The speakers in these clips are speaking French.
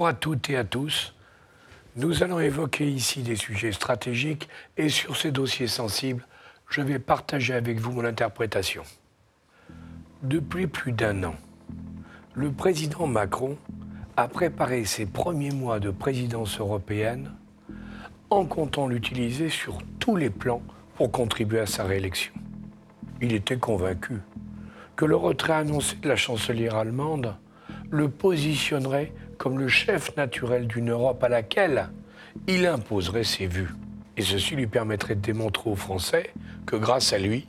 Bonjour à toutes et à tous. Nous allons évoquer ici des sujets stratégiques et sur ces dossiers sensibles, je vais partager avec vous mon interprétation. Depuis plus d'un an, le président Macron a préparé ses premiers mois de présidence européenne en comptant l'utiliser sur tous les plans pour contribuer à sa réélection. Il était convaincu que le retrait annoncé de la chancelière allemande le positionnerait comme le chef naturel d'une Europe à laquelle il imposerait ses vues. Et ceci lui permettrait de démontrer aux Français que grâce à lui,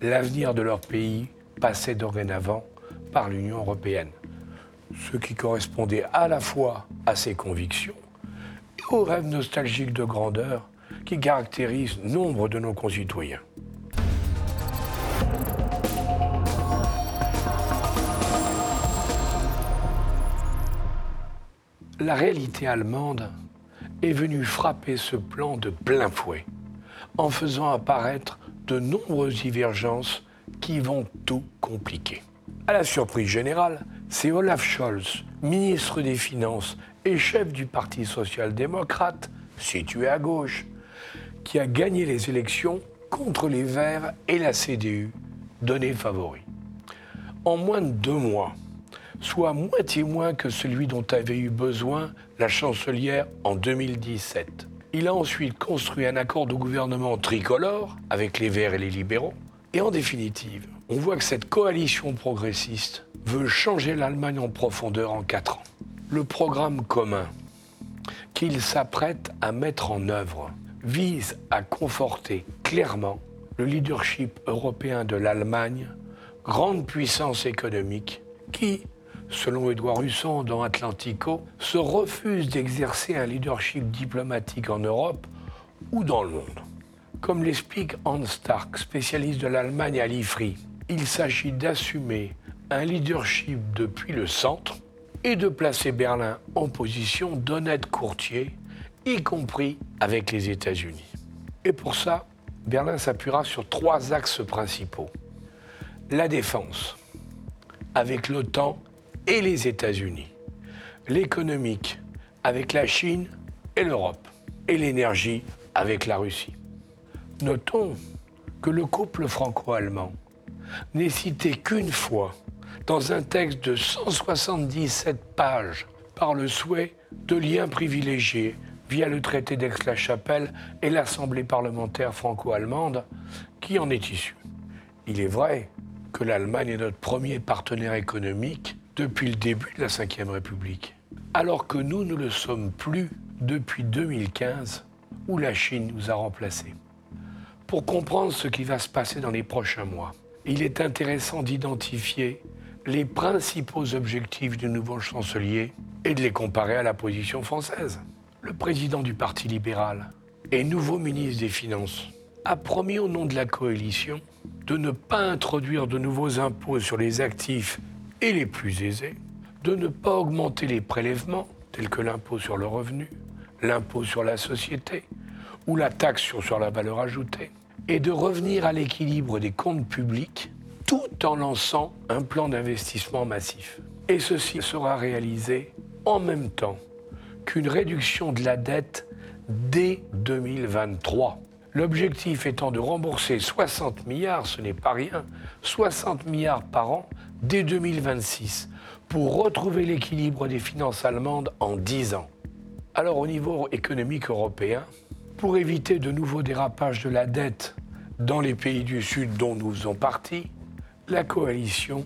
l'avenir de leur pays passait dorénavant par l'Union européenne. Ce qui correspondait à la fois à ses convictions et aux rêves nostalgiques de grandeur qui caractérisent nombre de nos concitoyens. La réalité allemande est venue frapper ce plan de plein fouet, en faisant apparaître de nombreuses divergences qui vont tout compliquer. À la surprise générale, c'est Olaf Scholz, ministre des Finances et chef du Parti social-démocrate, situé à gauche, qui a gagné les élections contre les Verts et la CDU, donnés favoris. En moins de deux mois, soit moitié moins que celui dont avait eu besoin la chancelière en 2017. Il a ensuite construit un accord de gouvernement tricolore avec les Verts et les libéraux. Et en définitive, on voit que cette coalition progressiste veut changer l'Allemagne en profondeur en quatre ans. Le programme commun qu'il s'apprête à mettre en œuvre vise à conforter clairement le leadership européen de l'Allemagne, grande puissance économique qui, selon Édouard Husson dans Atlantico, se refuse d'exercer un leadership diplomatique en Europe ou dans le monde. Comme l'explique Hans Stark, spécialiste de l'Allemagne à l'IFRI, il s'agit d'assumer un leadership depuis le centre et de placer Berlin en position d'honnête courtier, y compris avec les États-Unis. Et pour ça, Berlin s'appuiera sur trois axes principaux. La défense, avec l'OTAN et les États-Unis, l'économique avec la Chine et l'Europe, et l'énergie avec la Russie. Notons que le couple franco-allemand n'est cité qu'une fois dans un texte de 177 pages par le souhait de liens privilégiés via le traité d'Aix-la-Chapelle et l'Assemblée parlementaire franco-allemande qui en est issue. Il est vrai que l'Allemagne est notre premier partenaire économique depuis le début de la Ve République, alors que nous ne le sommes plus depuis 2015, où la Chine nous a remplacés. Pour comprendre ce qui va se passer dans les prochains mois, il est intéressant d'identifier les principaux objectifs du nouveau chancelier et de les comparer à la position française. Le président du Parti libéral et nouveau ministre des Finances a promis au nom de la coalition de ne pas introduire de nouveaux impôts sur les actifs et les plus aisés de ne pas augmenter les prélèvements tels que l'impôt sur le revenu, l'impôt sur la société ou la taxe sur, la valeur ajoutée, et de revenir à l'équilibre des comptes publics tout en lançant un plan d'investissement massif. Et ceci sera réalisé en même temps qu'une réduction de la dette dès 2023. L'objectif étant de rembourser 60 milliards, ce n'est pas rien, 60 milliards par an dès 2026 pour retrouver l'équilibre des finances allemandes en 10 ans. Alors au niveau économique européen, pour éviter de nouveaux dérapages de la dette dans les pays du Sud dont nous faisons partie, la coalition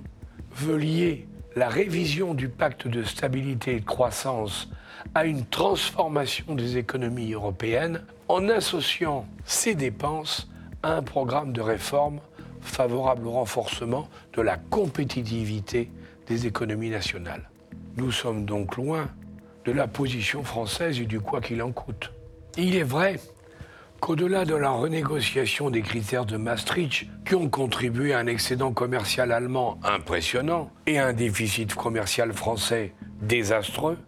veut lier la révision du pacte de stabilité et de croissance à une transformation des économies européennes en associant ces dépenses à un programme de réforme favorable au renforcement de la compétitivité des économies nationales. Nous sommes donc loin de la position française et du quoi qu'il en coûte. il est vrai qu'au-delà de la renégociation des critères de Maastricht, qui ont contribué à un excédent commercial allemand impressionnant et à un déficit commercial français désastreux,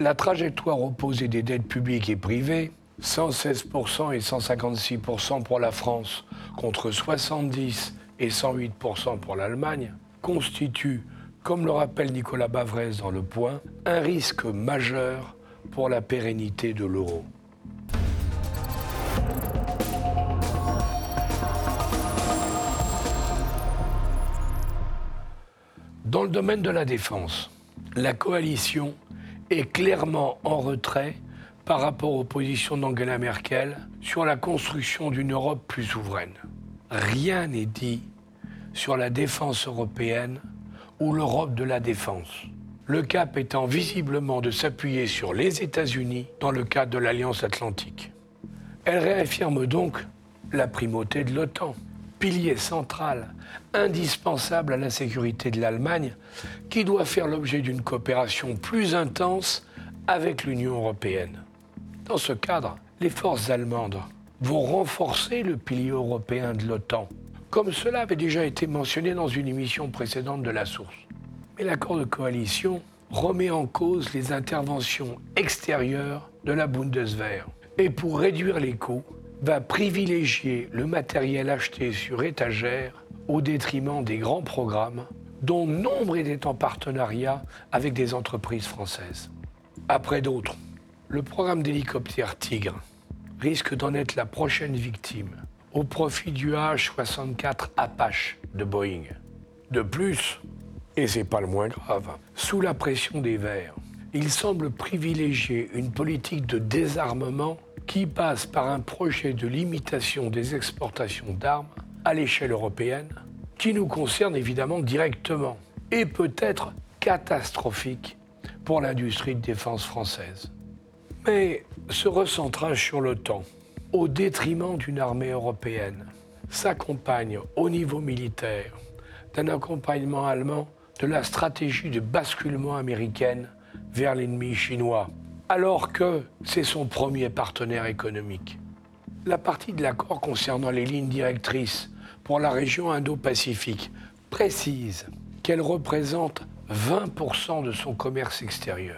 la trajectoire opposée des dettes publiques et privées 116% et 156% pour la France contre 70 et 108% pour l'Allemagne constituent comme le rappelle Nicolas Bavrez dans Le Point, un risque majeur pour la pérennité de l'euro. Dans le domaine de la défense, la coalition est clairement en retrait par rapport aux positions d'Angela Merkel sur la construction d'une Europe plus souveraine. Rien n'est dit sur la défense européenne ou l'Europe de la défense. Le cap étant visiblement de s'appuyer sur les États-Unis dans le cadre de l'Alliance atlantique. Elle réaffirme donc la primauté de l'OTAN pilier central, indispensable à la sécurité de l'Allemagne, qui doit faire l'objet d'une coopération plus intense avec l'Union européenne. Dans ce cadre, les forces allemandes vont renforcer le pilier européen de l'OTAN, comme cela avait déjà été mentionné dans une émission précédente de la source. Mais l'accord de coalition remet en cause les interventions extérieures de la Bundeswehr. Et pour réduire les coûts, va privilégier le matériel acheté sur étagère au détriment des grands programmes dont nombre étaient en partenariat avec des entreprises françaises. Après d'autres, le programme d'hélicoptère Tigre risque d'en être la prochaine victime au profit du H-64 Apache de Boeing. De plus, et c'est pas le moins grave, sous la pression des Verts, il semble privilégier une politique de désarmement qui passe par un projet de limitation des exportations d'armes à l'échelle européenne, qui nous concerne évidemment directement et peut être catastrophique pour l'industrie de défense française. Mais ce recentrage sur l'OTAN, au détriment d'une armée européenne, s'accompagne au niveau militaire d'un accompagnement allemand de la stratégie de basculement américaine vers l'ennemi chinois alors que c'est son premier partenaire économique. La partie de l'accord concernant les lignes directrices pour la région Indo-Pacifique précise qu'elle représente 20% de son commerce extérieur.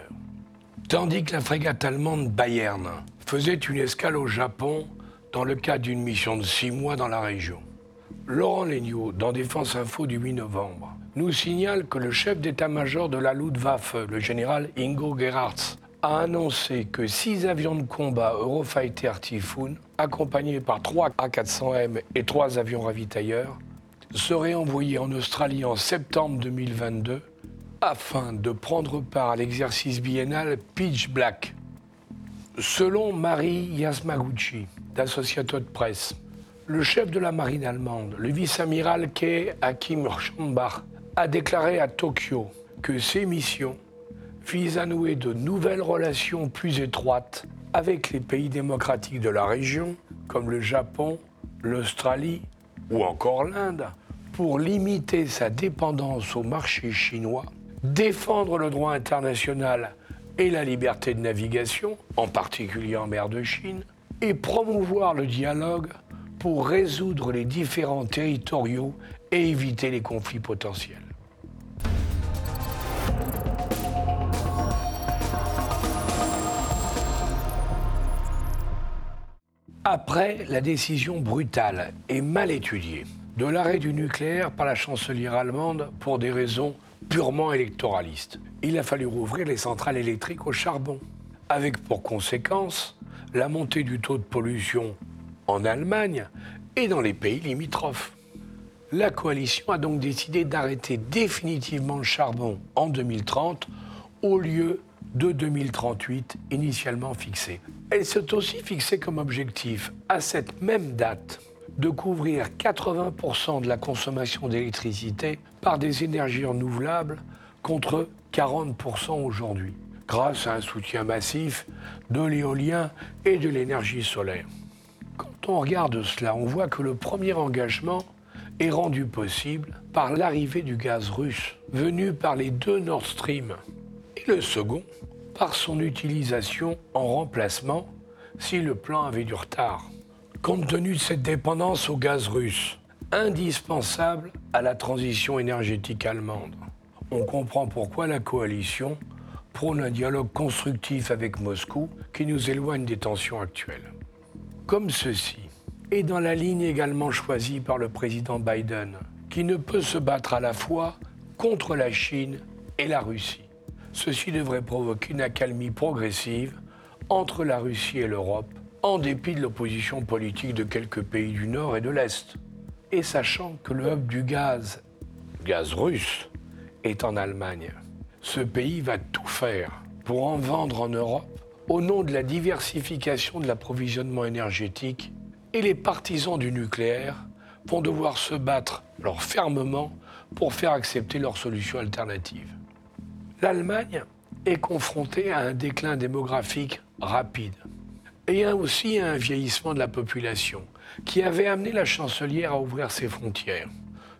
Tandis que la frégate allemande Bayern faisait une escale au Japon dans le cadre d'une mission de six mois dans la région. Laurent Legnaud, dans Défense Info du 8 novembre, nous signale que le chef d'état-major de la Luftwaffe, le général Ingo Gerhardt, a annoncé que six avions de combat Eurofighter Typhoon, accompagnés par trois A400M et trois avions ravitailleurs, seraient envoyés en Australie en septembre 2022 afin de prendre part à l'exercice biennal Pitch Black. Selon Marie Yasmaguchi, d'Associated Press, le chef de la marine allemande, le vice-amiral Kei Hakim Schambach, a déclaré à Tokyo que ces missions vise à nouer de nouvelles relations plus étroites avec les pays démocratiques de la région, comme le Japon, l'Australie ou encore l'Inde, pour limiter sa dépendance au marché chinois, défendre le droit international et la liberté de navigation, en particulier en mer de Chine, et promouvoir le dialogue pour résoudre les différends territoriaux et éviter les conflits potentiels. Après la décision brutale et mal étudiée de l'arrêt du nucléaire par la chancelière allemande pour des raisons purement électoralistes, il a fallu rouvrir les centrales électriques au charbon, avec pour conséquence la montée du taux de pollution en Allemagne et dans les pays limitrophes. La coalition a donc décidé d'arrêter définitivement le charbon en 2030 au lieu de 2038 initialement fixé. Elle s'est aussi fixée comme objectif, à cette même date, de couvrir 80% de la consommation d'électricité par des énergies renouvelables contre 40% aujourd'hui, grâce à un soutien massif de l'éolien et de l'énergie solaire. Quand on regarde cela, on voit que le premier engagement est rendu possible par l'arrivée du gaz russe venu par les deux Nord Stream et le second par son utilisation en remplacement si le plan avait du retard. Compte tenu de cette dépendance au gaz russe, indispensable à la transition énergétique allemande, on comprend pourquoi la coalition prône un dialogue constructif avec Moscou qui nous éloigne des tensions actuelles. Comme ceci, et dans la ligne également choisie par le président Biden, qui ne peut se battre à la fois contre la Chine et la Russie. Ceci devrait provoquer une accalmie progressive entre la Russie et l'Europe, en dépit de l'opposition politique de quelques pays du Nord et de l'Est. Et sachant que le hub du gaz, gaz russe, est en Allemagne, ce pays va tout faire pour en vendre en Europe au nom de la diversification de l'approvisionnement énergétique et les partisans du nucléaire vont devoir se battre alors fermement pour faire accepter leurs solutions alternatives. L'Allemagne est confrontée à un déclin démographique rapide et aussi à un vieillissement de la population qui avait amené la chancelière à ouvrir ses frontières.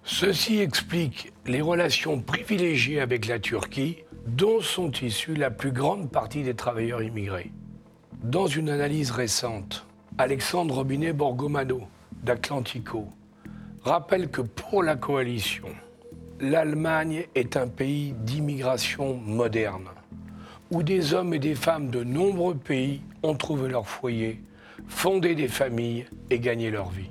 Ceci explique les relations privilégiées avec la Turquie dont sont issus la plus grande partie des travailleurs immigrés. Dans une analyse récente, Alexandre Robinet Borgomano d'Atlantico rappelle que pour la coalition, l'Allemagne est un pays d'immigration moderne, où des hommes et des femmes de nombreux pays ont trouvé leur foyer, fondé des familles et gagné leur vie.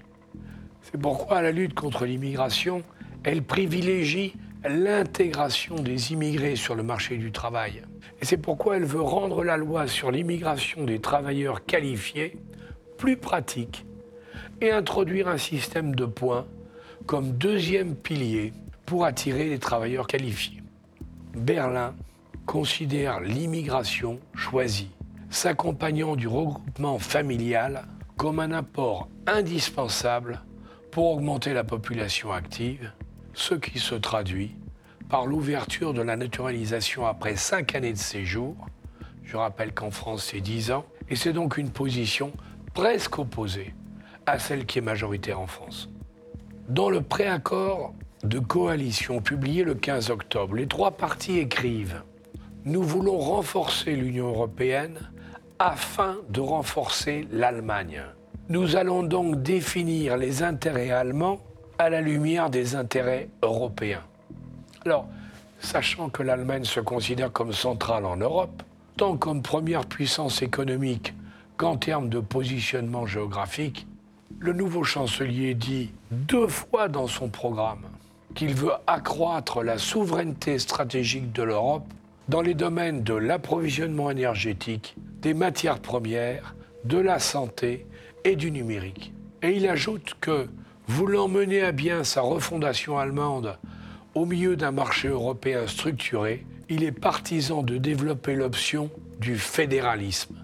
C'est pourquoi la lutte contre l'immigration, elle privilégie l'intégration des immigrés sur le marché du travail. Et c'est pourquoi elle veut rendre la loi sur l'immigration des travailleurs qualifiés plus pratique et introduire un système de points comme deuxième pilier pour attirer les travailleurs qualifiés. Berlin considère l'immigration choisie, s'accompagnant du regroupement familial comme un apport indispensable pour augmenter la population active, ce qui se traduit par l'ouverture de la naturalisation après cinq années de séjour. Je rappelle qu'en France, c'est 10 ans, et c'est donc une position presque opposée à celle qui est majoritaire en France. Dans le préaccord de coalition publié le 15 octobre, les trois partis écrivent Nous voulons renforcer l'Union européenne afin de renforcer l'Allemagne. Nous allons donc définir les intérêts allemands à la lumière des intérêts européens. Alors, sachant que l'Allemagne se considère comme centrale en Europe, tant comme première puissance économique qu'en termes de positionnement géographique, le nouveau chancelier dit deux fois dans son programme qu'il veut accroître la souveraineté stratégique de l'Europe dans les domaines de l'approvisionnement énergétique, des matières premières, de la santé et du numérique. Et il ajoute que, voulant mener à bien sa refondation allemande au milieu d'un marché européen structuré, il est partisan de développer l'option du fédéralisme.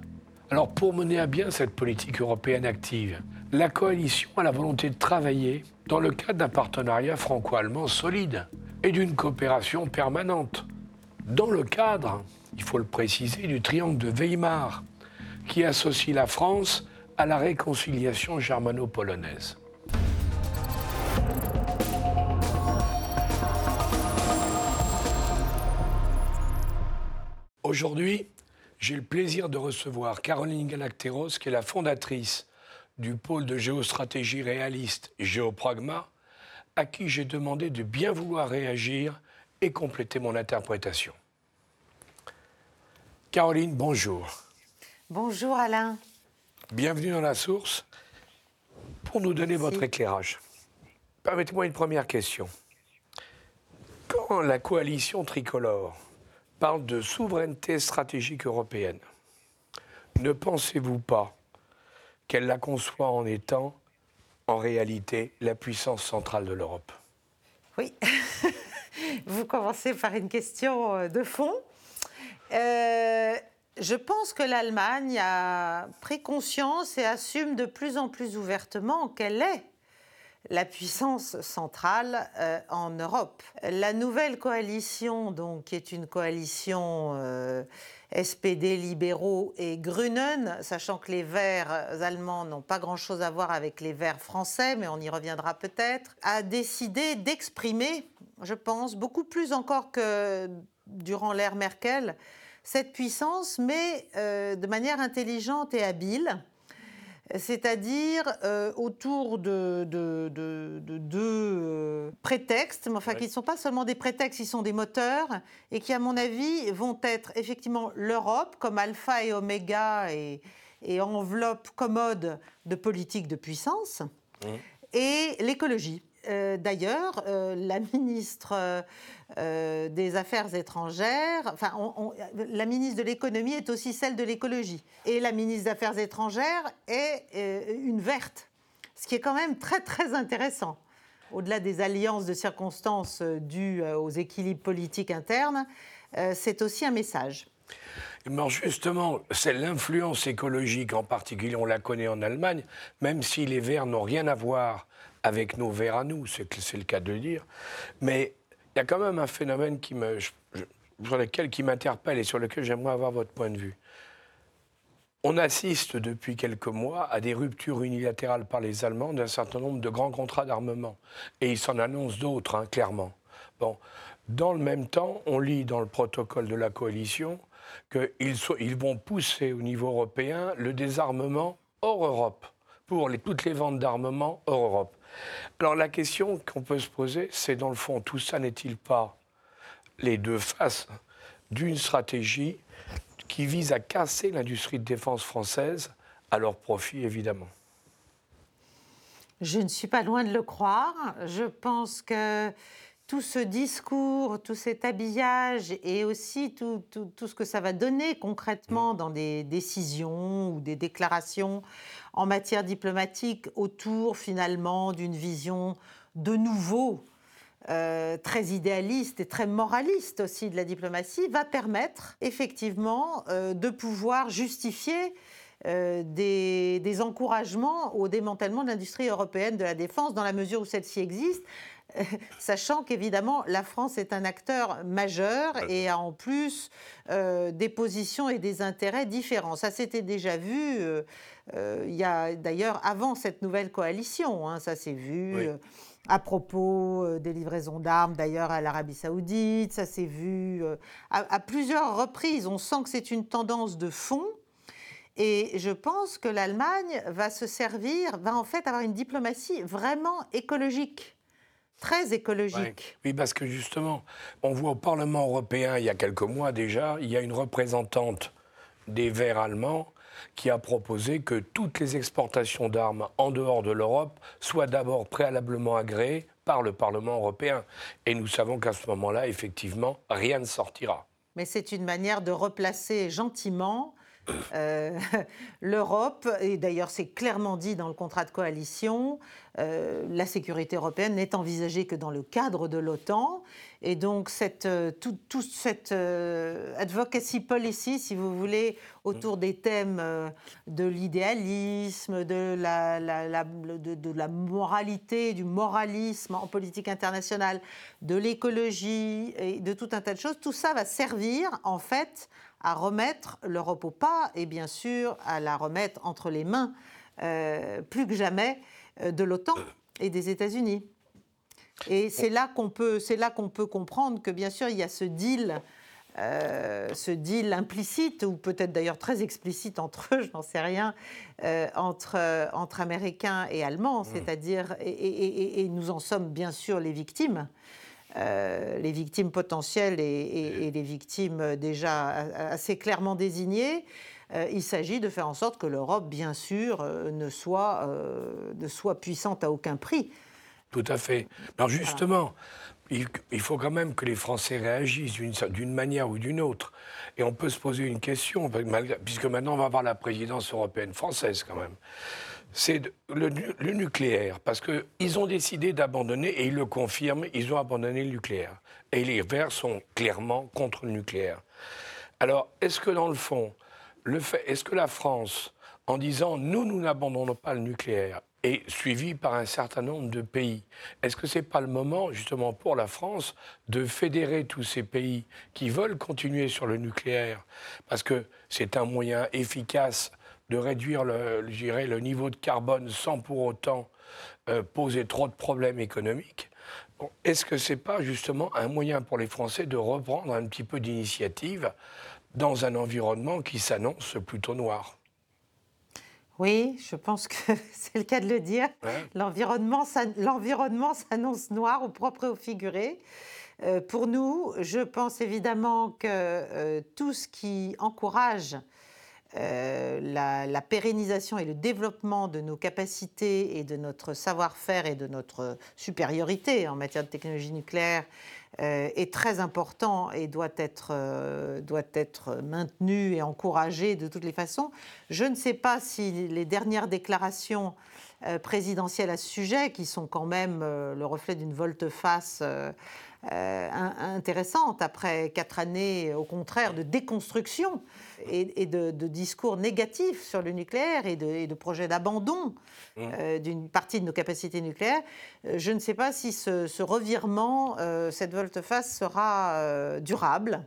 Alors pour mener à bien cette politique européenne active, la coalition a la volonté de travailler dans le cadre d'un partenariat franco-allemand solide et d'une coopération permanente. Dans le cadre, il faut le préciser, du triangle de Weimar, qui associe la France à la réconciliation germano-polonaise. Aujourd'hui, j'ai le plaisir de recevoir Caroline Galacteros, qui est la fondatrice du pôle de géostratégie réaliste Géopragma, à qui j'ai demandé de bien vouloir réagir et compléter mon interprétation. Caroline, bonjour. Bonjour Alain. Bienvenue dans la source pour nous donner votre éclairage. Permettez-moi une première question. Quand la coalition tricolore parle de souveraineté stratégique européenne, ne pensez-vous pas qu'elle la conçoit en étant, en réalité, la puissance centrale de l'Europe? Oui. Vous commencez par une question euh, de fond. Euh, je pense que l'Allemagne a pris conscience et assume de plus en plus ouvertement qu'elle est la puissance centrale euh, en Europe. La nouvelle coalition, donc, qui est une coalition SPD libéraux et Grünen, sachant que les Verts allemands n'ont pas grand-chose à voir avec les Verts français, mais on y reviendra peut-être, a décidé d'exprimer, je pense, beaucoup plus encore que durant l'ère Merkel, cette puissance, mais euh, de manière intelligente et habile c'est-à-dire euh, autour de deux euh, prétextes, mais enfin qui ne sont pas seulement des prétextes, ils sont des moteurs, et qui, à mon avis, vont être effectivement l'Europe comme alpha et oméga et, enveloppe commode de politique de puissance, mmh. et l'écologie. Euh, d'ailleurs, euh, la ministre euh, des Affaires étrangères, enfin, la ministre de l'économie est aussi celle de l'écologie. Et la ministre des Affaires étrangères est une verte, ce qui est quand même très, très intéressant. Au-delà des alliances de circonstances dues aux équilibres politiques internes, c'est aussi un message. Mais justement, c'est l'influence écologique en particulier, on la connaît en Allemagne, même si les Verts n'ont rien à voir avec nos Verts à nous, c'est le cas de le dire. Mais il y a quand même un phénomène qui me, sur lequel qui m'interpelle et sur lequel j'aimerais avoir votre point de vue. On assiste depuis quelques mois à des ruptures unilatérales par les Allemands d'un certain nombre de grands contrats d'armement. Et ils s'en annoncent d'autres, hein, clairement. Bon. Dans le même temps, on lit dans le protocole de la coalition qu'ils ils vont pousser au niveau européen le désarmement hors Europe, pour toutes les ventes d'armement hors Europe. Alors la question qu'on peut se poser, c'est dans le fond, tout ça n'est-il pas les deux faces d'une stratégie qui vise à casser l'industrie de défense française à leur profit, évidemment? Je ne suis pas loin de le croire. Je pense que tout ce discours, tout cet habillage et aussi tout, ce que ça va donner concrètement mm. dans des décisions ou des déclarations en matière diplomatique autour finalement d'une vision de nouveau euh, très idéaliste et très moraliste aussi de la diplomatie, va permettre effectivement euh, de pouvoir justifier euh, des, des, encouragements au démantèlement de l'industrie européenne de la défense dans la mesure où celle-ci existe. sachant qu'évidemment la France est un acteur majeur et a en plus euh, des positions et des intérêts différents. Ça s'était déjà vu. Euh, euh, il y a d'ailleurs avant cette nouvelle coalition, hein, ça s'est vu. à propos des livraisons d'armes d'ailleurs à l'Arabie saoudite, ça s'est vu à, plusieurs reprises. On sent que c'est une tendance de fond. Et je pense que l'Allemagne va se servir, va en fait avoir une diplomatie vraiment écologique très écologique. Oui, parce que justement, on voit au Parlement européen, il y a quelques mois déjà, il y a une représentante des Verts allemands qui a proposé que toutes les exportations d'armes en dehors de l'Europe soient d'abord préalablement agréées par le Parlement européen. Et nous savons qu'à ce moment-là, effectivement, rien ne sortira. Mais c'est une manière de replacer gentiment euh, L'Europe, et d'ailleurs c'est clairement dit dans le contrat de coalition, euh, la sécurité européenne n'est envisagée que dans le cadre de l'OTAN. Et donc cette, euh, toute cette advocacy policy, si vous voulez, autour des thèmes de l'idéalisme, de la, de la moralité, du moralisme en politique internationale, de l'écologie et de tout un tas de choses, tout ça va servir en fait à remettre l'Europe au pas et bien sûr à la remettre entre les mains euh, plus que jamais euh, de l'OTAN et des États-Unis. Et c'est là qu'on peut, c'est là qu'on peut comprendre que bien sûr il y a ce deal, euh, ce deal implicite ou peut-être d'ailleurs très explicite entre eux, je n'en sais rien, entre entre Américains et Allemands, mmh. c'est-à-dire et, et, nous en sommes bien sûr les victimes. Euh, les victimes potentielles et, les victimes déjà assez clairement désignées. Euh, il s'agit de faire en sorte que l'Europe, bien sûr, euh, ne, soit, ne soit puissante à aucun prix. Tout à fait. Alors justement, il, faut quand même que les Français réagissent d'une manière ou d'une autre. Et on peut se poser une question, puisque maintenant on va avoir la présidence européenne française quand même c'est le, nucléaire, parce qu'ils ont décidé d'abandonner, et ils le confirment, ils ont abandonné le nucléaire. Et les Verts sont clairement contre le nucléaire. Alors, est-ce que dans le fond, est-ce que la France, en disant nous, nous n'abandonnons pas le nucléaire, est suivie par un certain nombre de pays. Est-ce que ce n'est pas le moment, justement, pour la France, de fédérer tous ces pays qui veulent continuer sur le nucléaire? Parce que c'est un moyen efficace de réduire le, le niveau de carbone sans pour autant euh, poser trop de problèmes économiques. Est-ce que ce n'est pas justement un moyen pour les Français de reprendre un petit peu d'initiative dans un environnement qui s'annonce plutôt noir? Oui, je pense que c'est le cas de le dire. L'environnement s'annonce noir au propre et au figuré. Euh, pour nous, je pense évidemment que euh, tout ce qui encourage la, la, pérennisation et le développement de nos capacités et de notre savoir-faire et de notre supériorité en matière de technologie nucléaire euh, est très important et doit être, euh, doit être maintenu et encouragé de toutes les façons. Je ne sais pas si les dernières déclarations euh, présidentielles à ce sujet, qui sont quand même le reflet d'une volte-face euh, intéressante après quatre années, au contraire, de déconstruction et, de, discours négatifs sur le nucléaire et de, projets d'abandon mmh. euh, d'une partie de nos capacités nucléaires. Euh, je ne sais pas si ce, revirement, cette volte-face sera durable.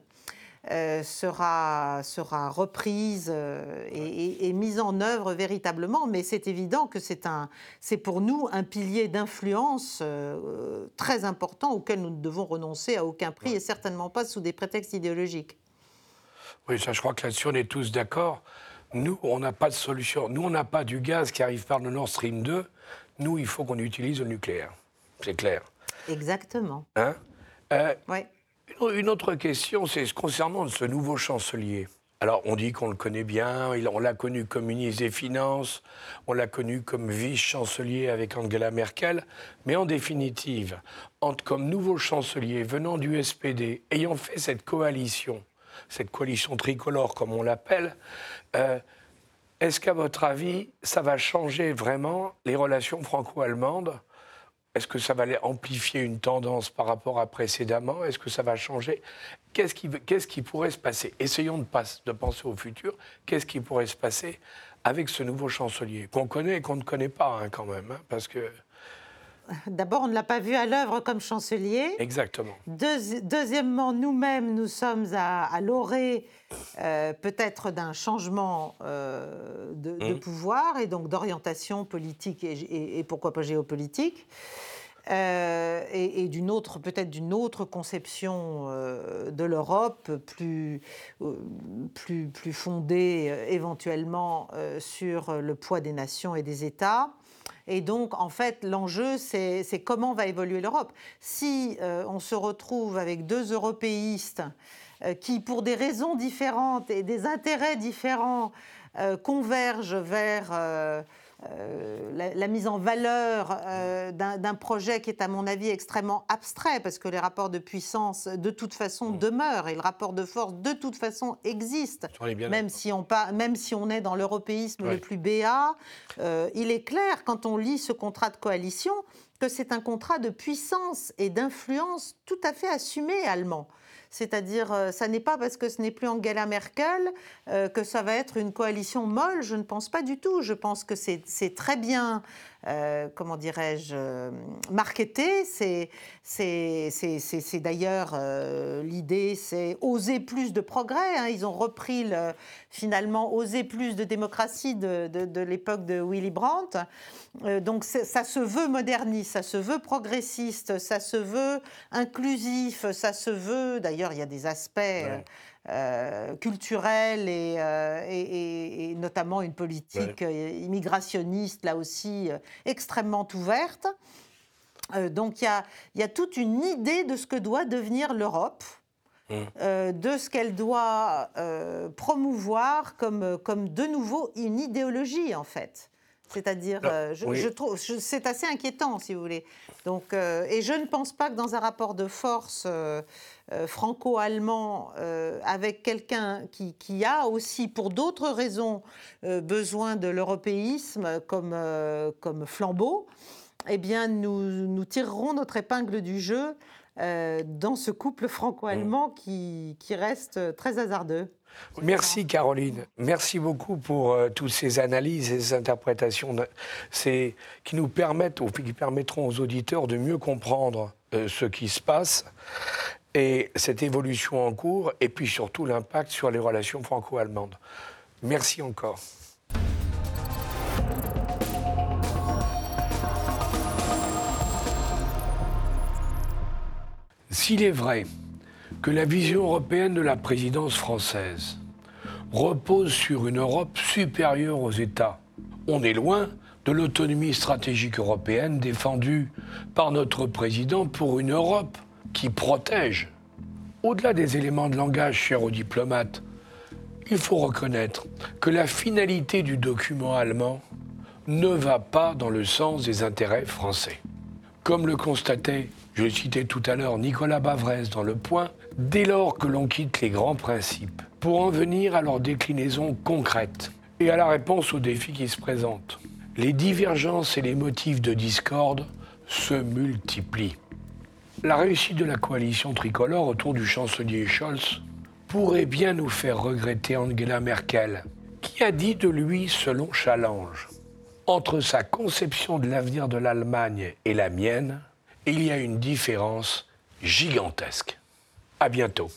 Euh, sera, sera reprise euh, et, mise en œuvre véritablement. Mais c'est évident que c'est pour nous un pilier d'influence euh, très important auquel nous ne devons renoncer à aucun prix et certainement pas sous des prétextes idéologiques. Oui, ça, je crois que là-dessus, on est tous d'accord. Nous, on n'a pas de solution. Nous, on n'a pas du gaz qui arrive par le Nord Stream 2. Nous, il faut qu'on utilise le nucléaire. C'est clair. Exactement. Hein? Oui. Une autre question, c'est concernant ce nouveau chancelier. Alors, on dit qu'on le connaît bien, on l'a connu comme ministre des Finances, on l'a connu comme vice-chancelier avec Angela Merkel, mais en définitive, comme nouveau chancelier venant du SPD, ayant fait cette coalition, cette coalition tricolore comme on l'appelle, euh, est-ce qu'à votre avis, ça va changer vraiment les relations franco-allemandes est-ce que ça va amplifier une tendance par rapport à précédemment? Est-ce que ça va changer? Qu'est-ce qui, qui, pourrait se passer? Essayons de, de, penser au futur. Qu'est-ce qui pourrait se passer avec ce nouveau chancelier qu'on connaît et qu'on ne connaît pas hein, quand même, hein, parce que. D'abord, on ne l'a pas vu à l'œuvre comme chancelier. Exactement. deuxièmement, nous-mêmes, nous sommes à, l'orée euh, peut-être d'un changement euh, de, mmh. pouvoir et donc d'orientation politique et, pourquoi pas géopolitique. Euh, et, d'une autre, peut-être d'une autre conception de l'Europe, plus, plus, plus fondée éventuellement sur le poids des nations et des États. Et donc, en fait, l'enjeu, c'est comment va évoluer l'Europe. Si euh, on se retrouve avec deux européistes euh, qui, pour des raisons différentes et des intérêts différents, euh, convergent vers euh, la, mise en valeur euh, d'un projet qui est à mon avis extrêmement abstrait parce que les rapports de puissance de toute façon mmh. demeurent et le rapport de force de toute façon existe. Même si, on même si on est dans l'européisme le plus béat, euh, il est clair quand on lit ce contrat de coalition que c'est un contrat de puissance et d'influence tout à fait assumé allemand. C'est-à-dire, euh, ça n'est pas parce que ce n'est plus Angela Merkel euh, que ça va être une coalition molle. Je ne pense pas du tout. Je pense que c'est très bien euh, comment dirais-je, marketé. C'est, d'ailleurs l'idée, c'est oser plus de progrès. Hein. Ils ont repris finalement oser plus de démocratie de, de, l'époque de Willy Brandt. donc ça se veut moderniste, ça se veut progressiste, ça se veut inclusif, ça se veut. D'ailleurs, il y a des aspects. Euh, culturelle euh, et, et, notamment une politique euh, immigrationniste, là aussi, extrêmement ouverte. donc il y, y a, toute une idée de ce que doit devenir l'Europe. Mmh. de ce qu'elle doit promouvoir comme, comme de nouveau une idéologie en fait. C'est-à-dire, je, je, trouve, c'est assez inquiétant, si vous voulez. Donc, et je ne pense pas que dans un rapport de force euh, franco-allemand euh, avec quelqu'un qui, a aussi, pour d'autres raisons, euh, besoin de l'européisme comme, comme flambeau, eh bien, nous, nous tirerons notre épingle du jeu dans ce couple franco-allemand mmh. qui, qui reste très hasardeux. Merci Caroline. Merci beaucoup pour toutes ces analyses et ces interprétations qui nous permettent ou qui permettront aux auditeurs de mieux comprendre ce qui se passe et cette évolution en cours, et puis surtout l'impact sur les relations franco-allemandes. Merci encore. S'il est vrai que la vision européenne de la présidence française repose sur une Europe supérieure aux États, on est loin de l'autonomie stratégique européenne défendue par notre président pour une Europe qui protège. Au-delà des éléments de langage chers aux diplomates, Il faut reconnaître que la finalité du document allemand ne va pas dans le sens des intérêts français. Comme le constatait, je citais tout à l'heure, Nicolas Bavrez dans Le Point, dès lors que l'on quitte les grands principes pour en venir à leur déclinaison concrète et à la réponse aux défis qui se présentent, les divergences et les motifs de discorde se multiplient. La réussite de la coalition tricolore autour du chancelier Scholz pourrait bien nous faire regretter Angela Merkel, qui a dit de lui, selon Challenge, entre sa conception de l'avenir de l'Allemagne et la mienne, il y a une différence gigantesque. À bientôt.